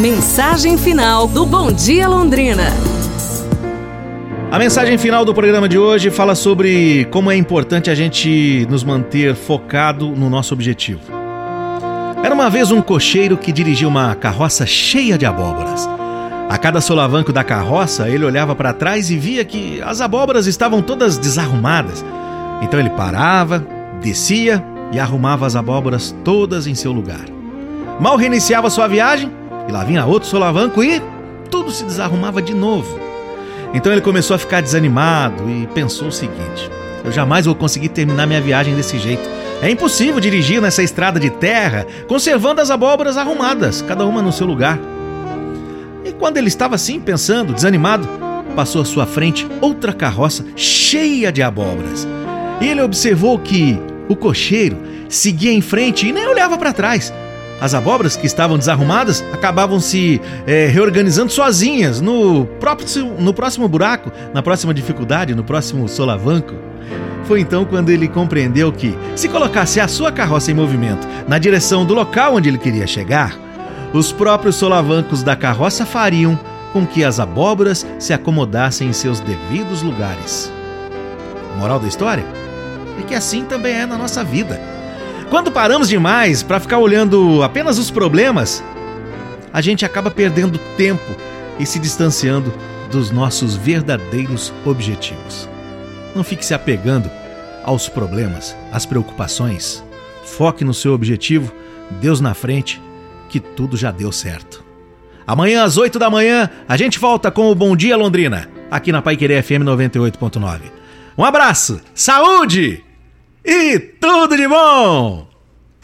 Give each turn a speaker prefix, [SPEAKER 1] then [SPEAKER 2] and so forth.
[SPEAKER 1] Mensagem final do Bom Dia Londrina.
[SPEAKER 2] A mensagem final do programa de hoje fala sobre como é importante a gente nos manter focado no nosso objetivo. Era uma vez um cocheiro que dirigia uma carroça cheia de abóboras. A cada solavanco da carroça, ele olhava para trás e via que as abóboras estavam todas desarrumadas. Então ele parava, descia e arrumava as abóboras todas em seu lugar. Mal reiniciava sua viagem, e lá vinha outro solavanco e tudo se desarrumava de novo. Então ele começou a ficar desanimado e pensou o seguinte: eu jamais vou conseguir terminar minha viagem desse jeito. É impossível dirigir nessa estrada de terra conservando as abóboras arrumadas, cada uma no seu lugar. E quando ele estava assim, pensando, desanimado, passou à sua frente outra carroça cheia de abóboras. E ele observou que o cocheiro seguia em frente e nem olhava para trás. As abóboras que estavam desarrumadas acabavam se é, reorganizando sozinhas no, próprio, no próximo buraco, na próxima dificuldade, no próximo solavanco. Foi então quando ele compreendeu que, se colocasse a sua carroça em movimento na direção do local onde ele queria chegar, os próprios solavancos da carroça fariam com que as abóboras se acomodassem em seus devidos lugares. moral da história é que assim também é na nossa vida. Quando paramos demais para ficar olhando apenas os problemas, a gente acaba perdendo tempo e se distanciando dos nossos verdadeiros objetivos. Não fique se apegando aos problemas, às preocupações. Foque no seu objetivo, Deus na frente, que tudo já deu certo. Amanhã às 8 da manhã, a gente volta com o Bom Dia Londrina, aqui na Paiquerê FM 98.9. Um abraço, saúde! E tudo de bom!